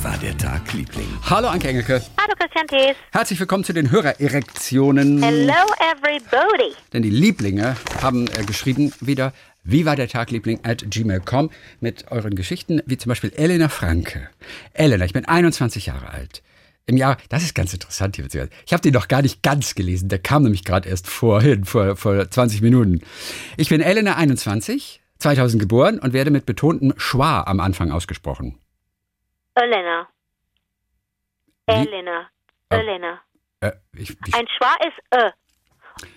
Wie war der Tag, Liebling? Hallo Anke Engelke. Hallo Christian Thees. Herzlich willkommen zu den Hörererektionen. Hello everybody. Denn die Lieblinge haben äh, geschrieben wieder wie war der Tag, Liebling, at gmail.com mit euren Geschichten, wie zum Beispiel Elena Franke. Elena, ich bin 21 Jahre alt. Im Jahr, das ist ganz interessant hier. Ich habe den noch gar nicht ganz gelesen. Der kam nämlich gerade erst vorhin, vor, vor 20 Minuten. Ich bin Elena 21, 2000 geboren und werde mit betontem Schwa am Anfang ausgesprochen. Elena. Wie? Elena. Oh. Elena. Äh, ich, ich, Ein Schwa ist Ö.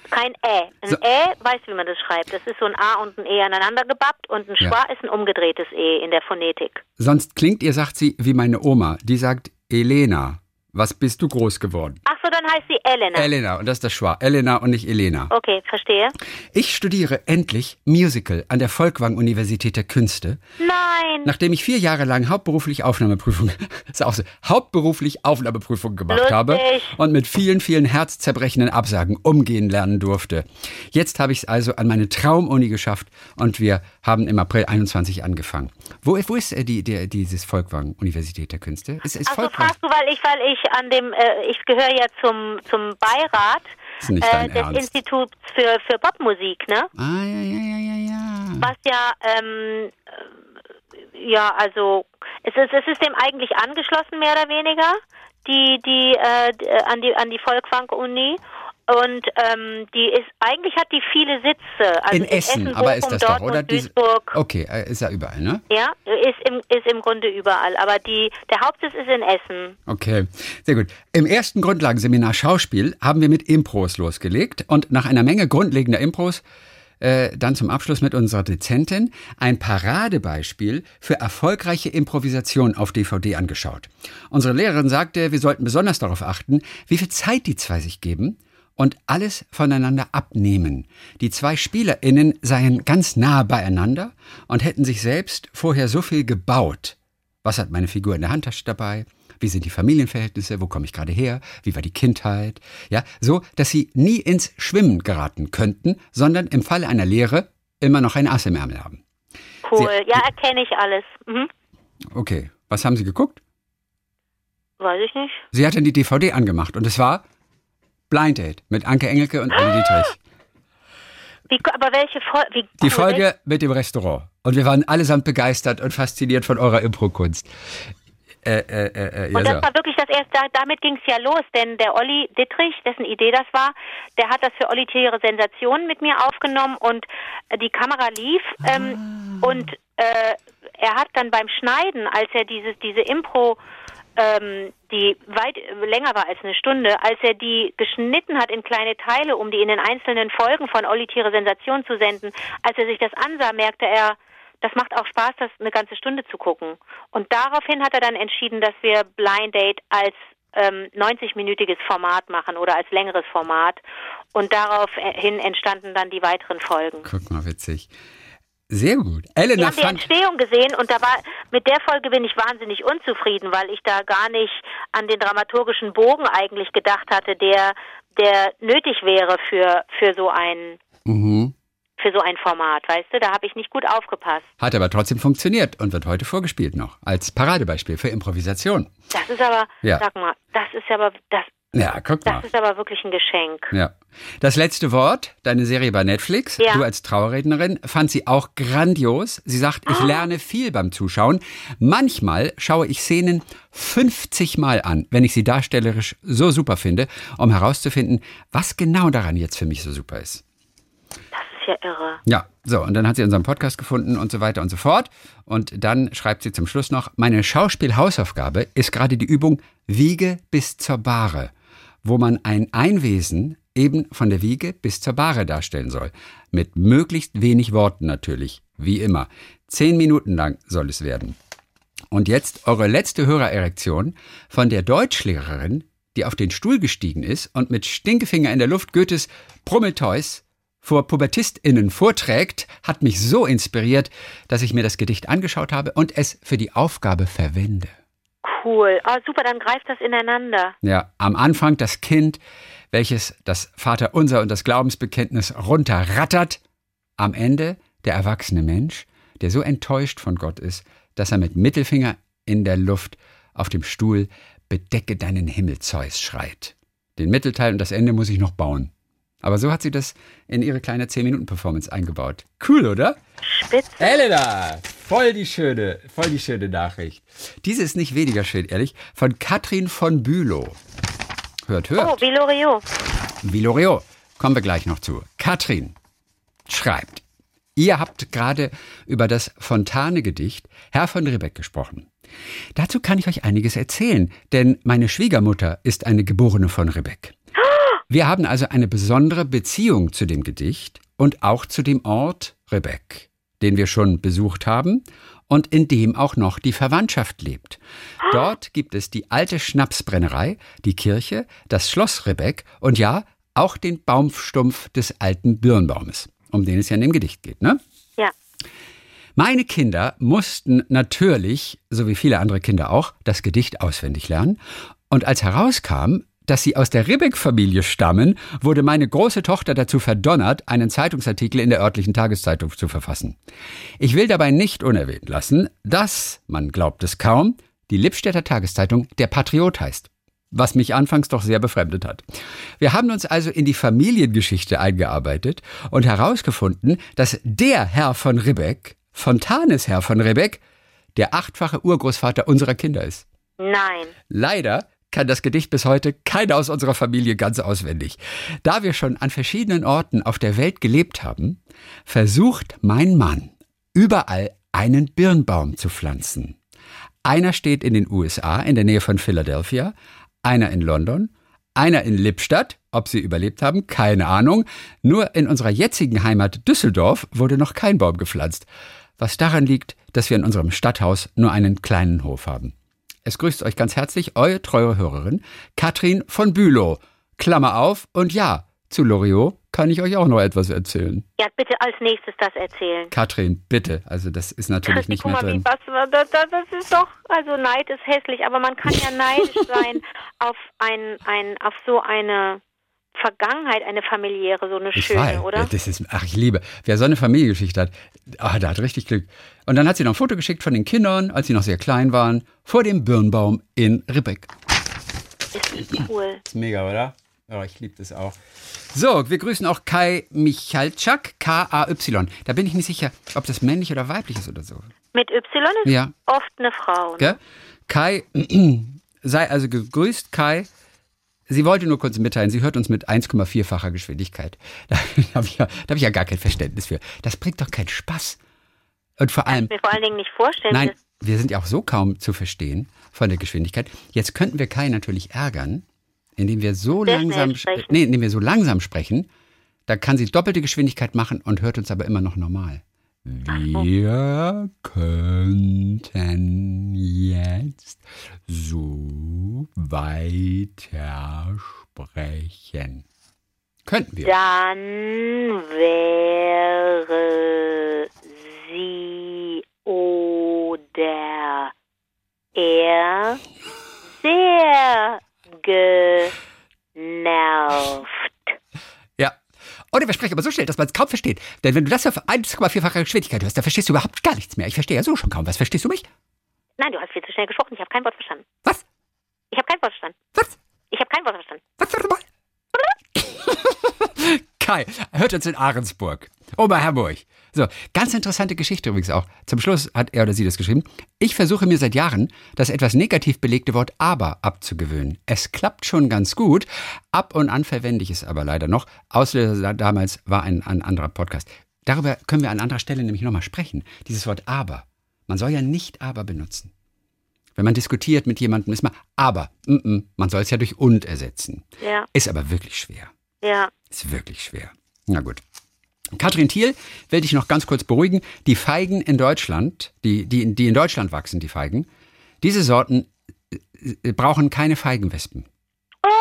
Kein Ä. Ein So. Ä, weißt du, wie man das schreibt? Das ist so ein A und ein E aneinander gebappt und ein Ja. Schwa ist ein umgedrehtes E in der Phonetik. sonst klingt ihr, sagt sie, wie meine Oma. Die sagt, Elena, was bist du groß geworden? Ach so, dann heißt sie Elena. Elena, und das ist das Schwa. Elena und nicht Elena. okay, verstehe. Ich studiere endlich Musical an der Folkwang Universität der Künste, Nein. nachdem ich vier Jahre lang hauptberuflich Aufnahmeprüfung, ist auch so, hauptberuflich Aufnahmeprüfung gemacht Lustig. habe und mit vielen, vielen herzzerbrechenden Absagen umgehen lernen durfte. Jetzt habe ich es also an meine Traumuni geschafft und wir haben im April 21 angefangen. Wo, wo ist äh, die, der, dieses Folkwang Universität der Künste? Ist, ist Ach so, Folkwang? fragst du, weil ich, weil ich an dem, äh, ich gehöre ja zum, zum Beirat äh, des Ernst. Instituts für, für Popmusik, ne? Ah, ja, ja, ja, ja, ja. was ja, ähm, äh, ja, also es ist, es ist dem eigentlich angeschlossen, mehr oder weniger, die, die, äh, äh, an die, an die Volkwang-Uni. Und ähm, die ist, eigentlich hat die viele Sitze. Also In Essen, aber ist das doch, Dortmund, oder? Diese- Duisburg. Okay, äh, ist ja überall, ne? Ja, ist im, ist im Grunde überall. Aber die, der Hauptsitz ist in Essen. Okay, sehr gut. Im ersten Grundlagenseminar Schauspiel haben wir mit Impros losgelegt und nach einer Menge grundlegender Impros äh, dann zum Abschluss mit unserer Dezentin ein Paradebeispiel für erfolgreiche Improvisation auf DVD angeschaut. Unsere Lehrerin sagte, wir sollten besonders darauf achten, wie viel Zeit die zwei sich geben und alles voneinander abnehmen. Die zwei SpielerInnen seien ganz nah beieinander und hätten sich selbst vorher so viel gebaut. Was hat meine Figur in der Handtasche dabei? Wie sind die Familienverhältnisse? Wo komme ich gerade her? Wie war die Kindheit? Ja, so, dass sie nie ins Schwimmen geraten könnten, sondern im Falle einer Lehre immer noch ein Ass im Ärmel haben. Cool. Sie- ja, erkenne ich alles. Mhm. Okay, was haben Sie geguckt? Weiß ich nicht. Sie hat dann die DVD angemacht und es war Blind Date mit Anke Engelke und Anne Dietrich. Wie, aber welche Folge? Wie Die cool. Folge mit dem Restaurant. Und wir waren allesamt begeistert und fasziniert von eurer Impro-Kunst. Äh, äh, äh, äh, Und ja, das war wirklich das erste, da- damit ging es ja los, denn der Olli Dittrich, dessen Idee das war, der hat das für Olli Tiere Sensationen mit mir aufgenommen und äh, die Kamera lief ähm, und äh, er hat dann beim Schneiden, als er dieses, diese Impro, ähm, die weit länger war als eine Stunde, als er die geschnitten hat in kleine Teile, um die in den einzelnen Folgen von Olli Tiere Sensation zu senden, als er sich das ansah, merkte er, das macht auch Spaß, das eine ganze Stunde zu gucken. Und daraufhin hat er dann entschieden, dass wir Blind Date als ähm, 90-minütiges Format machen oder als längeres Format. Und daraufhin entstanden dann die weiteren Folgen. Guck mal, witzig. Sehr gut. Elena haben die fand. Entstehung gesehen und da war mit der Folge bin ich wahnsinnig unzufrieden, weil ich da gar nicht an den dramaturgischen Bogen eigentlich gedacht hatte, der der nötig wäre für für so ein Mhm. für so ein Format, weißt du? Da habe ich nicht gut aufgepasst. Hat aber trotzdem funktioniert und wird heute vorgespielt noch. Als Paradebeispiel für Improvisation. Das ist aber, Ja. sag mal, das ist aber das Ja, guck mal. Das ist aber wirklich ein Geschenk. Ja. Das letzte Wort, deine Serie bei Netflix, Ja. du als Trauerrednerin, fand sie auch grandios. Sie sagt, ich lerne viel beim Zuschauen. Manchmal schaue ich Szenen 50 Mal an, wenn ich sie darstellerisch so super finde, um herauszufinden, was genau daran jetzt für mich so super ist. Das ist ja irre. Ja, so, und dann hat sie unseren Podcast gefunden und so weiter und so fort. Und dann schreibt sie zum Schluss noch, meine Schauspielhausaufgabe ist gerade die Übung Wiege bis zur Bahre, wo man ein Einwesen eben von der Wiege bis zur Bahre darstellen soll. Mit möglichst wenig Worten natürlich, wie immer. Zehn Minuten lang soll es werden. Und jetzt eure letzte Hörererektion von der Deutschlehrerin, die auf den Stuhl gestiegen ist und mit Stinkefinger in der Luft Goethes Brummelteus vor PubertistInnen vorträgt, hat mich so inspiriert, dass ich mir das Gedicht angeschaut habe und es für die Aufgabe verwende. Cool. Ah, super, dann greift das ineinander. Ja, am Anfang das Kind, welches das Vaterunser und das Glaubensbekenntnis runterrattert. Am Ende der erwachsene Mensch, der so enttäuscht von Gott ist, dass er mit Mittelfinger in der Luft auf dem Stuhl Bedecke deinen Himmel, Zeus schreit. Den Mittelteil und das Ende muss ich noch bauen. Aber so hat sie das in ihre kleine 10-Minuten-Performance eingebaut. Cool, oder? Spitze. Elena, voll die schöne, voll die schöne Nachricht. Diese ist nicht weniger schön, ehrlich, von Katrin von Bülow. Hört, hört. Oh, Vilorio. Vilorio, kommen wir gleich noch zu. Katrin schreibt, ihr habt gerade über das Fontane-Gedicht Herr von Ribbeck gesprochen. Dazu kann ich euch einiges erzählen, denn meine Schwiegermutter ist eine geborene von Ribbeck. Wir haben also eine besondere Beziehung zu dem Gedicht und auch zu dem Ort Ribbeck, den wir schon besucht haben und in dem auch noch die Verwandtschaft lebt. Dort gibt es die alte Schnapsbrennerei, die Kirche, das Schloss Ribbeck und ja, auch den Baumstumpf des alten Birnbaumes, um den es ja in dem Gedicht geht, ne? Ja. Meine Kinder mussten natürlich, so wie viele andere Kinder auch, das Gedicht auswendig lernen. Und als herauskam, dass sie aus der Ribbeck-Familie stammen, wurde meine große Tochter dazu verdonnert, einen Zeitungsartikel in der örtlichen Tageszeitung zu verfassen. Ich will dabei nicht unerwähnt lassen, dass, man glaubt es kaum, die Lippstädter Tageszeitung der Patriot heißt. Was mich anfangs doch sehr befremdet hat. Wir haben uns also in die Familiengeschichte eingearbeitet und herausgefunden, dass der Herr von Ribbeck, Fontanes Herr von Ribbeck, der achtfache Urgroßvater unserer Kinder ist. Nein. Leider kann das Gedicht bis heute keiner aus unserer Familie ganz auswendig. Da wir schon an verschiedenen Orten auf der Welt gelebt haben, versucht mein Mann überall einen Birnbaum zu pflanzen. Einer steht in den USA in der Nähe von Philadelphia, einer in London, einer in Lippstadt, ob sie überlebt haben, keine Ahnung. Nur in unserer jetzigen Heimat Düsseldorf wurde noch kein Baum gepflanzt, was daran liegt, dass wir in unserem Stadthaus nur einen kleinen Hof haben. Es grüßt euch ganz herzlich eure treue Hörerin Katrin von Bülow. Klammer auf und ja, zu Loriot kann ich euch auch noch etwas erzählen. Ja, bitte als nächstes das erzählen. Katrin, bitte. Also das ist natürlich nicht Guck mehr mal, wie drin. was, das, das das ist doch, also Neid ist hässlich, aber man kann ja neidisch sein auf ein, ein, auf so eine Vergangenheit, eine familiäre, so eine Ich schöne, weiß, oder? das ist, ach, ich liebe. Wer so eine Familiengeschichte hat, ah, der hat richtig Glück. Und dann hat sie noch ein Foto geschickt von den Kindern, als sie noch sehr klein waren, vor dem Birnbaum in Ribbeck. Ist cool. Ist mega, oder? Ja, ich liebe das auch. So, wir grüßen auch Kai Michalczak, K-A-Y. Da bin ich nicht sicher, ob das männlich oder weiblich ist oder so. Mit Y ist Ja. oft eine Frau. Ne? Kai, sei also gegrüßt, Kai. Sie wollte nur kurz mitteilen, sie hört uns mit 1,4-facher Geschwindigkeit. Da habe ich, ja, da hab ich ja gar kein Verständnis für. Das bringt doch keinen Spaß. Und vor allem, mir vor allen Dingen nicht vorstellen. nein, wir sind ja auch so kaum zu verstehen von der Geschwindigkeit. Jetzt könnten wir Kai natürlich ärgern, indem wir so Sehr langsam sprechen. nee, indem wir so langsam sprechen. Da kann sie doppelte Geschwindigkeit machen und hört uns aber immer noch normal. Wir könnten jetzt so weiter sprechen. Könnten wir. Dann wäre sie oder er sehr genervt. Oder wir sprechen aber so schnell, dass man es kaum versteht. Denn wenn du das auf 1,4-facher Geschwindigkeit hörst, dann verstehst du überhaupt gar nichts mehr. Ich verstehe ja so schon kaum. Was verstehst du mich? Nein, du hast viel zu schnell gesprochen. Ich habe kein Wort verstanden. Was? Ich habe kein Wort verstanden. Was? Ich habe kein Wort verstanden. Was warte mal? Kai, hört uns in Ahrensburg. Oberhamburg. So, ganz interessante Geschichte übrigens auch. Zum Schluss hat er oder sie das geschrieben. Ich versuche mir seit Jahren, das etwas negativ belegte Wort aber abzugewöhnen. Es klappt schon ganz gut. Ab und an verwende ich es aber leider noch. Auslöser damals war ein, ein anderer Podcast. Darüber können wir an anderer Stelle nämlich nochmal sprechen. Dieses Wort aber. Man soll ja nicht aber benutzen. Wenn man diskutiert mit jemandem, ist man aber. Mm -mm, man soll es ja durch und ersetzen. Ja, Ist aber wirklich schwer. Ja. Ist wirklich schwer. Na gut. Katrin Thiel will dich noch ganz kurz beruhigen. Die Feigen in Deutschland, die, die, die in Deutschland wachsen, die Feigen, diese Sorten äh, brauchen keine Feigenwespen.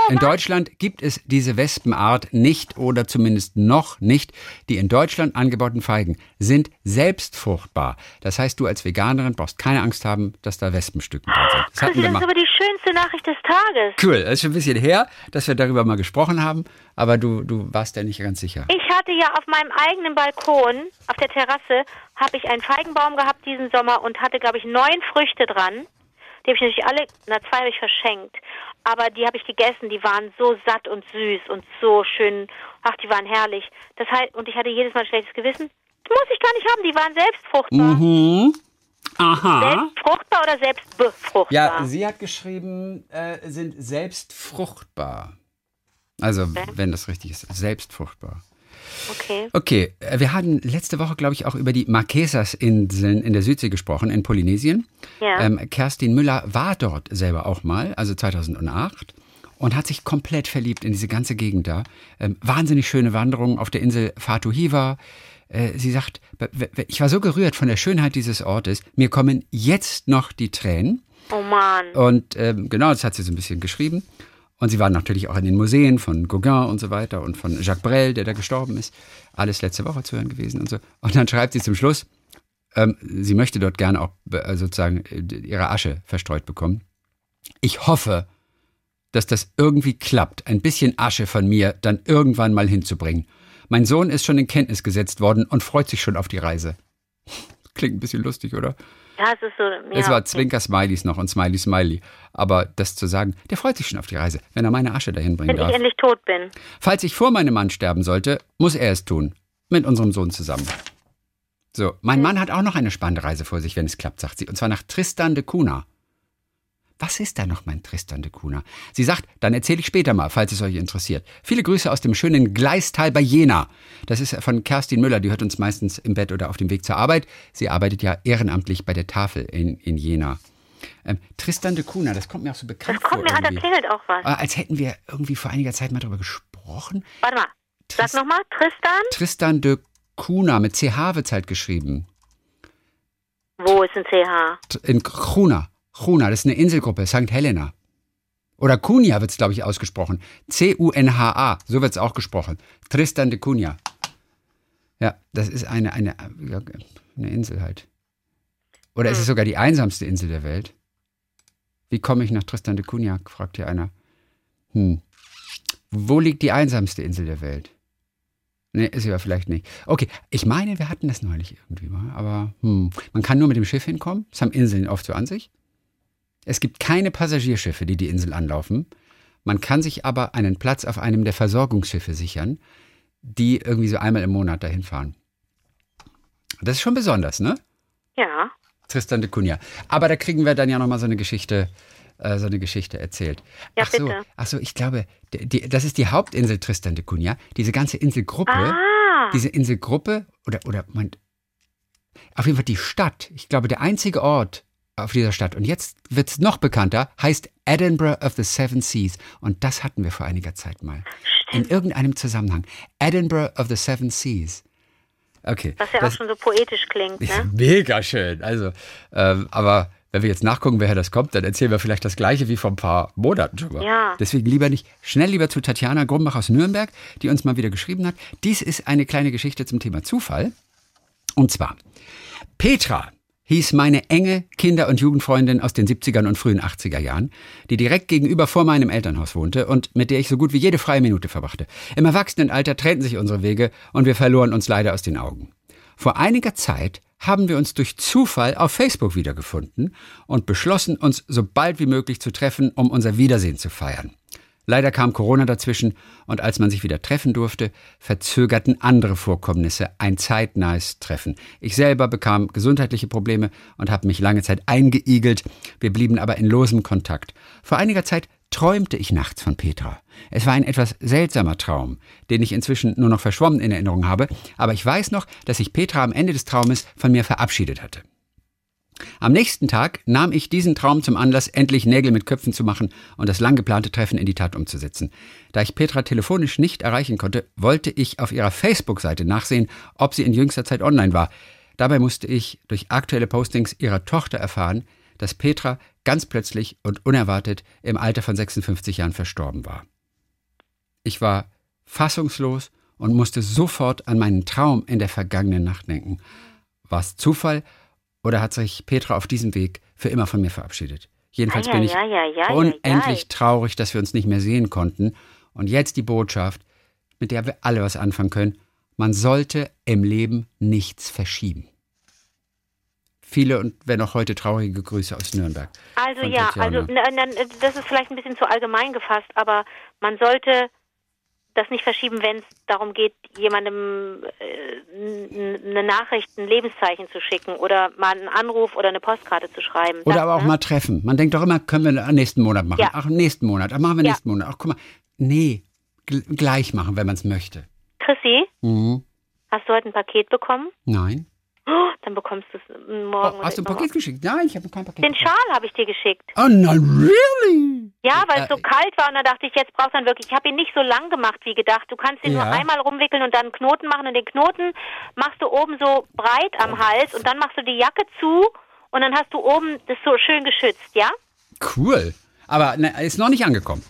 In Deutschland gibt es diese Wespenart nicht oder zumindest noch nicht. Die in Deutschland angebauten Feigen sind selbst fruchtbar. Das heißt, du als Veganerin brauchst keine Angst haben, dass da Wespenstücken drin sind. Das hatten wir mal. Schönste Nachricht des Tages. Cool, das ist schon ein bisschen her, dass wir darüber mal gesprochen haben, aber du, du warst ja nicht ganz sicher. Ich hatte ja auf meinem eigenen Balkon, auf der Terrasse, habe ich einen Feigenbaum gehabt diesen Sommer und hatte, glaube ich, neun Früchte dran. Die habe ich natürlich alle, na zwei habe ich verschenkt. Aber die habe ich gegessen, die waren so satt und süß und so schön. Ach, die waren herrlich. Das heißt, und ich hatte jedes Mal ein schlechtes Gewissen. Muss ich gar nicht haben, die waren selbst fruchtbar. Mhm. Aha. Selbst fruchtbar oder selbst befruchtbar? Ja, sie hat geschrieben, äh, sind selbst fruchtbar. Also, Okay. wenn das richtig ist, selbst fruchtbar. Okay. Okay, äh, wir hatten letzte Woche, glaube ich, auch über die Marquesas-Inseln in der Südsee gesprochen, in Polynesien. Ja. Ähm, Kerstin Müller war dort selber auch mal, also 2008, und hat sich komplett verliebt in diese ganze Gegend da. Ähm, wahnsinnig schöne Wanderungen auf der Insel Fatu Hiva. Äh, sie sagt, ich war so gerührt von der Schönheit dieses Ortes, mir kommen jetzt noch die Tränen. Oh Mann. Und ähm, genau, das hat sie so ein bisschen geschrieben. Und sie war natürlich auch in den Museen von Gauguin und so weiter und von Jacques Brel, der da gestorben ist. Alles letzte Woche zu hören gewesen und so. Und dann schreibt sie zum Schluss, ähm, sie möchte dort gerne auch äh, sozusagen äh, ihre Asche verstreut bekommen. Ich hoffe, dass das irgendwie klappt, ein bisschen Asche von mir dann irgendwann mal hinzubringen. Mein Sohn ist schon in Kenntnis gesetzt worden und freut sich schon auf die Reise. Klingt ein bisschen lustig, oder? Ja, es ist so. Ja, es war okay. Zwinker-Smileys noch und Smiley-Smiley. Aber das zu sagen, der freut sich schon auf die Reise, wenn er meine Asche dahin bringen Wenn ich darf. endlich tot bin. Falls ich vor meinem Mann sterben sollte, muss er es tun. Mit unserem Sohn zusammen. So, mein Mann hat auch noch eine spannende Reise vor sich, wenn es klappt, sagt sie. Und zwar nach Tristan de Cunha. Was ist da noch mein Tristan de Cunha? Sie sagt, dann erzähle ich später mal, falls es euch interessiert. Viele Grüße aus dem schönen Gleistal bei Jena. Das ist von Kerstin Müller, die hört uns meistens im Bett oder auf dem Weg zur Arbeit. Sie arbeitet ja ehrenamtlich bei der Tafel in, in Jena. Ähm, Tristan de Cunha, das kommt mir auch so bekannt Das kommt vor. mir an, da irgendwie. klingelt auch was. Ah, Als hätten wir irgendwie vor einiger Zeit mal darüber gesprochen. Warte mal. Sag Trist- nochmal, Tristan? Tristan de Cunha mit CH wird's halt geschrieben. Wo ist ein CH? In Cunha. Cunha, das ist eine Inselgruppe, St. Helena. Oder Cunha wird's, glaube ich, ausgesprochen. C-U-N-H-A, so wird's auch gesprochen. Tristan de Cunha. Ja, das ist eine, eine, eine Insel halt. Oder ist es sogar die einsamste Insel der Welt? Wie komme ich nach Tristan de Cunha, fragt hier einer. Hm. Wo liegt die einsamste Insel der Welt? Nee, ist ja vielleicht nicht. Okay, ich meine, wir hatten das neulich irgendwie mal, aber hm, man kann nur mit dem Schiff hinkommen. Das haben Inseln oft so an sich. Es gibt keine Passagierschiffe, die die Insel anlaufen. Man kann sich aber einen Platz auf einem der Versorgungsschiffe sichern, die irgendwie so einmal im Monat dahin fahren. Das ist schon besonders, ne? Ja. Tristan de Cunha. Aber da kriegen wir dann ja nochmal so eine Geschichte, äh, so eine Geschichte erzählt. Ja, ach so, bitte. ach so, ich glaube, die, die, das ist die Hauptinsel Tristan de Cunha. Diese ganze Inselgruppe, Ah. diese Inselgruppe oder oder mein, auf jeden Fall die Stadt. Ich glaube, der einzige Ort auf dieser Stadt und jetzt wird es noch bekannter, heißt Edinburgh of the Seven Seas und das hatten wir vor einiger Zeit mal in irgendeinem Zusammenhang. Edinburgh of the Seven Seas. Okay. Was ja das- auch schon so poetisch klingt, ne? mega schön. Also, ähm, aber wenn wir jetzt nachgucken, woher das kommt, dann erzählen wir vielleicht das Gleiche wie vor ein paar Monaten schon mal. Ja. Deswegen lieber nicht. Schnell lieber zu Tatjana Grumbach aus Nürnberg, die uns mal wieder geschrieben hat. Dies ist eine kleine Geschichte zum Thema Zufall. Und zwar, Petra hieß meine enge Kinder- und Jugendfreundin aus den 70ern und frühen 80er Jahren, die direkt gegenüber vor meinem Elternhaus wohnte und mit der ich so gut wie jede freie Minute verbrachte. Im Erwachsenenalter trennten sich unsere Wege und wir verloren uns leider aus den Augen. Vor einiger Zeit haben wir uns durch Zufall auf Facebook wiedergefunden und beschlossen, uns so bald wie möglich zu treffen, um unser Wiedersehen zu feiern. Leider kam Corona dazwischen und als man sich wieder treffen durfte, verzögerten andere Vorkommnisse ein zeitnahes Treffen. Ich selber bekam gesundheitliche Probleme und habe mich lange Zeit eingeigelt. Wir blieben aber in losem Kontakt. Vor einiger Zeit träumte ich nachts von Petra. Es war ein etwas seltsamer Traum, den ich inzwischen nur noch verschwommen in Erinnerung habe, aber ich weiß noch, dass sich Petra am Ende des Traumes von mir verabschiedet hatte. Am nächsten Tag nahm ich diesen Traum zum Anlass, endlich Nägel mit Köpfen zu machen und das lang geplante Treffen in die Tat umzusetzen. Da ich Petra telefonisch nicht erreichen konnte, wollte ich auf ihrer Facebook-Seite nachsehen, ob sie in jüngster Zeit online war. Dabei musste ich durch aktuelle Postings ihrer Tochter erfahren, dass Petra ganz plötzlich und unerwartet im Alter von 56 Jahren verstorben war. Ich war fassungslos und musste sofort an meinen Traum in der vergangenen Nacht denken. War es Zufall oder hat sich Petra auf diesem Weg für immer von mir verabschiedet? Jedenfalls Ei, bin ich unendlich traurig, dass wir uns nicht mehr sehen konnten. Und jetzt die Botschaft, mit der wir alle was anfangen können. Man sollte im Leben nichts verschieben. Viele und wenn auch heute traurige Grüße aus Nürnberg. Also ja, Tatjana. also das ist vielleicht ein bisschen zu allgemein gefasst, aber man sollte das nicht verschieben, wenn es darum geht, jemandem äh, eine Nachricht, ein Lebenszeichen zu schicken oder mal einen Anruf oder eine Postkarte zu schreiben. Oder das, aber auch ne? mal treffen. Man denkt doch immer, können wir nächsten Monat machen. Ja. Ach, nächsten Monat. Ach, machen wir ja. nächsten Monat. Ach, guck mal. Nee, gleich machen, wenn man es möchte. Chrissy, mhm. hast du heute ein Paket bekommen? Nein. Dann bekommst du es morgen. Oh, hast du ein Paket geschickt? Nein, ich habe kein Paket. Den Schal habe ich dir geschickt. Oh nein, really? Ja, weil es so kalt war und da dachte ich, jetzt brauchst du dann wirklich. Ich habe ihn nicht so lang gemacht wie gedacht. Du kannst ihn ja. nur einmal rumwickeln und dann einen Knoten machen und den Knoten machst du oben so breit am Hals und dann machst du die Jacke zu und dann hast du oben das so schön geschützt, ja? Cool. Aber ne, ist noch nicht angekommen.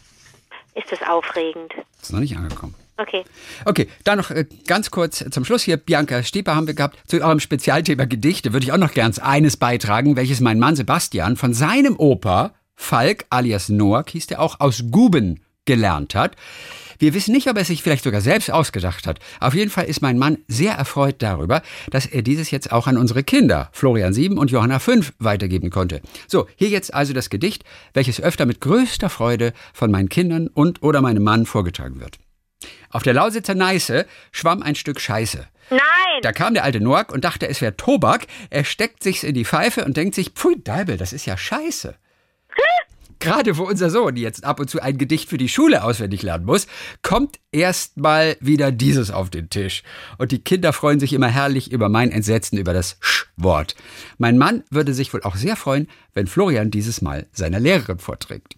Ist das aufregend? Ist noch nicht angekommen. Okay. Okay, dann noch äh, ganz kurz zum Schluss hier. Bianca Stieper haben wir gehabt. Zu eurem Spezialthema Gedichte würde ich auch noch gern eines beitragen, welches mein Mann Sebastian von seinem Opa Falk alias Noack hieß der auch aus Guben gelernt hat. Wir wissen nicht, ob er sich vielleicht sogar selbst ausgedacht hat. Auf jeden Fall ist mein Mann sehr erfreut darüber, dass er dieses jetzt auch an unsere Kinder, Florian 7 und Johanna 5, weitergeben konnte. So, hier jetzt also das Gedicht, welches öfter mit größter Freude von meinen Kindern und oder meinem Mann vorgetragen wird. Auf der Lausitzer Neiße schwamm ein Stück Scheiße. Nein! Da kam der alte Noack und dachte, es wäre Tobak. Er steckt sich's in die Pfeife und denkt sich, pfui Deibel, das ist ja Scheiße. Gerade wo unser Sohn jetzt ab und zu ein Gedicht für die Schule auswendig lernen muss, kommt erstmal wieder dieses auf den Tisch. Und die Kinder freuen sich immer herrlich über mein Entsetzen über das Sch-Wort. Mein Mann würde sich wohl auch sehr freuen, wenn Florian dieses Mal seiner Lehrerin vorträgt.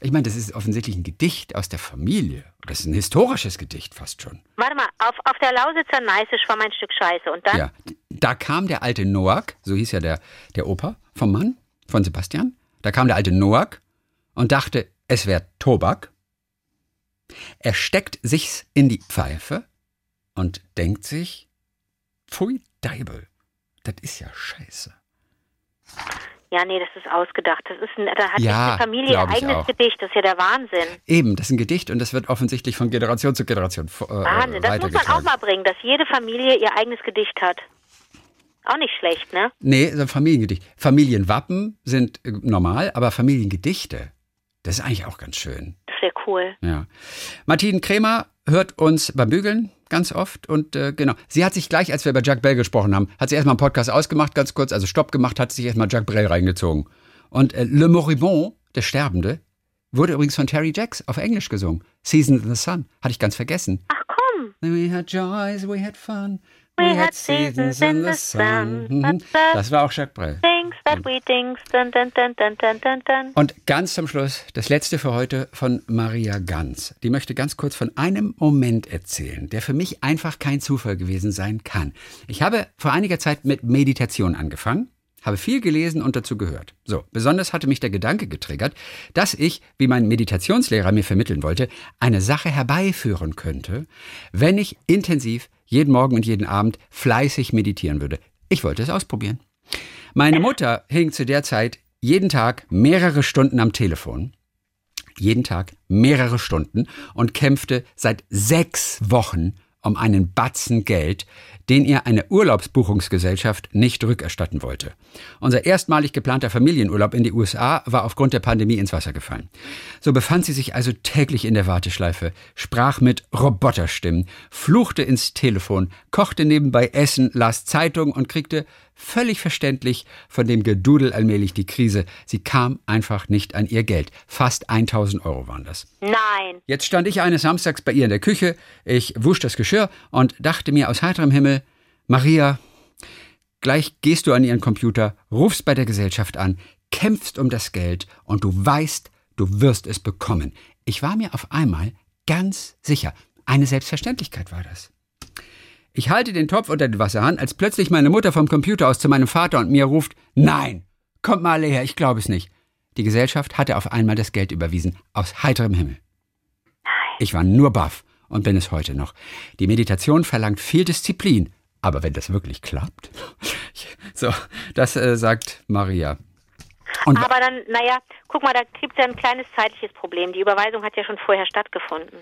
Ich meine, das ist offensichtlich ein Gedicht aus der Familie. Das ist ein historisches Gedicht fast schon. Warte mal, auf, auf der Lausitzer Neiße schwamm ein Stück Scheiße und dann? Ja, da kam der alte Noack, so hieß ja der, der Opa vom Mann, von Sebastian. Da kam der alte Noack und dachte, es wäre Tobak. Er steckt sich's in die Pfeife und denkt sich, pfui Deibel, das ist ja scheiße. Ja, nee, das ist ausgedacht. Das ist ein, da hat ja, die Familie ein eigenes Gedicht. Das ist ja der Wahnsinn. Eben, das ist ein Gedicht und das wird offensichtlich von Generation zu Generation äh, Wahnsinn, das muss man auch mal bringen, dass jede Familie ihr eigenes Gedicht hat. Auch nicht schlecht, ne? Nee, so ein Familiengedicht. Familienwappen sind äh, normal, aber Familiengedichte, das ist eigentlich auch ganz schön. Wäre cool. Ja. Martine Kremer hört uns beim Bügeln ganz oft und äh, genau. Sie hat sich gleich, als wir über Jacques Brel gesprochen haben, hat sie erstmal einen Podcast ausgemacht, ganz kurz, also Stopp gemacht, hat sich erstmal Jacques Brel reingezogen. Und äh, Le Moribond, der Sterbende, wurde übrigens von Terry Jacks auf Englisch gesungen. Season in the Sun, hatte ich ganz vergessen. Ach komm. We had joys, we had fun. We, we had seasons in the sun. Mhm. Das war auch Jacques Brel. Things that we things. Dun, dun, dun, dun, dun, dun. Und ganz zum Schluss, das letzte für heute von Maria Ganz. Die möchte ganz kurz von einem Moment erzählen, der für mich einfach kein Zufall gewesen sein kann. Ich habe vor einiger Zeit mit Meditation angefangen habe viel gelesen und dazu gehört. So, besonders hatte mich der Gedanke getriggert, dass ich, wie mein Meditationslehrer mir vermitteln wollte, eine Sache herbeiführen könnte, wenn ich intensiv jeden Morgen und jeden Abend fleißig meditieren würde. Ich wollte es ausprobieren. Meine Mutter hing zu der Zeit jeden Tag mehrere Stunden am Telefon. Jeden Tag mehrere Stunden und kämpfte seit sechs Wochen um einen Batzen Geld, den ihr eine Urlaubsbuchungsgesellschaft nicht rückerstatten wollte. Unser erstmalig geplanter Familienurlaub in die USA war aufgrund der Pandemie ins Wasser gefallen. So befand sie sich also täglich in der Warteschleife, sprach mit Roboterstimmen, fluchte ins Telefon, kochte nebenbei Essen, las Zeitung und kriegte völlig verständlich von dem Gedudel allmählich die Krise. Sie kam einfach nicht an ihr Geld. Fast 1000 Euro waren das. Nein. Jetzt stand ich eines Samstags bei ihr in der Küche, ich wusch das Geschirr und dachte mir aus heiterem Himmel, Maria, gleich gehst du an ihren Computer, rufst bei der Gesellschaft an, kämpfst um das Geld und du weißt, du wirst es bekommen. Ich war mir auf einmal ganz sicher. Eine Selbstverständlichkeit war das. Ich halte den Topf unter den Wasserhahn, als plötzlich meine Mutter vom Computer aus zu meinem Vater und mir ruft, nein, kommt mal alle her, ich glaube es nicht. Die Gesellschaft hatte auf einmal das Geld überwiesen, aus heiterem Himmel. Ich war nur baff und bin es heute noch. Die Meditation verlangt viel Disziplin, aber wenn das wirklich klappt, so, das äh, sagt Maria. Und aber dann, naja, guck mal, da gibt es ja ein kleines zeitliches Problem. Die Überweisung hat ja schon vorher stattgefunden.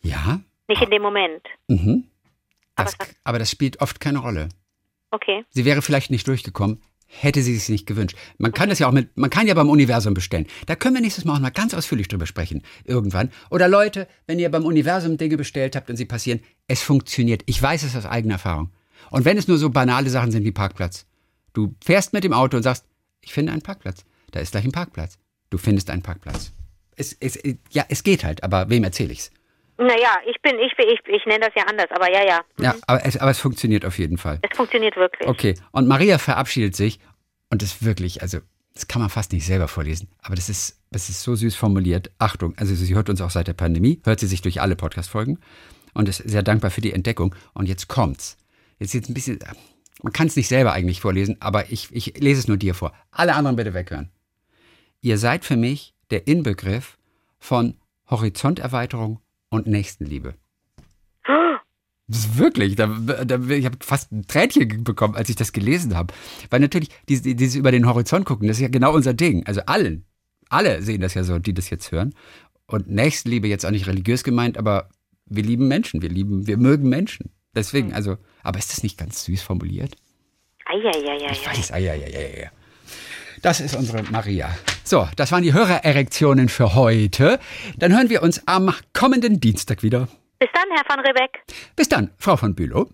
Ja? Nicht in dem Moment. Mhm. Das, aber das spielt oft keine Rolle. Okay. Sie wäre vielleicht nicht durchgekommen, hätte sie sich nicht gewünscht. Man kann das ja auch mit, man kann ja beim Universum bestellen. Da können wir nächstes Mal auch mal ganz ausführlich drüber sprechen. Irgendwann. Oder Leute, wenn ihr beim Universum Dinge bestellt habt und sie passieren, es funktioniert. Ich weiß es aus eigener Erfahrung. Und wenn es nur so banale Sachen sind wie Parkplatz. Du fährst mit dem Auto und sagst, ich finde einen Parkplatz. Da ist gleich ein Parkplatz. Du findest einen Parkplatz. Es, es, ja, es geht halt, aber wem erzähle ich's? Naja, ich bin, ich, ich, ich nenne das ja anders, aber ja, ja. Ja, aber es, aber es funktioniert auf jeden Fall. Es funktioniert wirklich. Okay, und Maria verabschiedet sich und das wirklich, also das kann man fast nicht selber vorlesen, aber das ist, das ist so süß formuliert. Achtung, also sie hört uns auch seit der Pandemie, hört sie sich durch alle Podcast-Folgen und ist sehr dankbar für die Entdeckung. Und jetzt kommt's. Jetzt jetzt ein bisschen, man kann es nicht selber eigentlich vorlesen, aber ich, ich lese es nur dir vor. Alle anderen bitte weghören. Ihr seid für mich der Inbegriff von Horizonterweiterung und Nächstenliebe. Wirklich, da, da, ich habe fast ein Tränchen bekommen, als ich das gelesen habe. Weil natürlich, dieses, dieses über den Horizont gucken, das ist ja genau unser Ding. Also allen, alle sehen das ja so, die das jetzt hören. Und Nächstenliebe jetzt auch nicht religiös gemeint, aber wir lieben Menschen, wir lieben, wir mögen Menschen. Deswegen, also, aber ist das nicht ganz süß formuliert? Eieieiei. Ich weiß, eieieiei. Das ist unsere Maria. So, das waren die Hörererektionen für heute. Dann hören wir uns am kommenden Dienstag wieder. Bis dann, Herr van Rebeck. Bis dann, Frau von Bülow.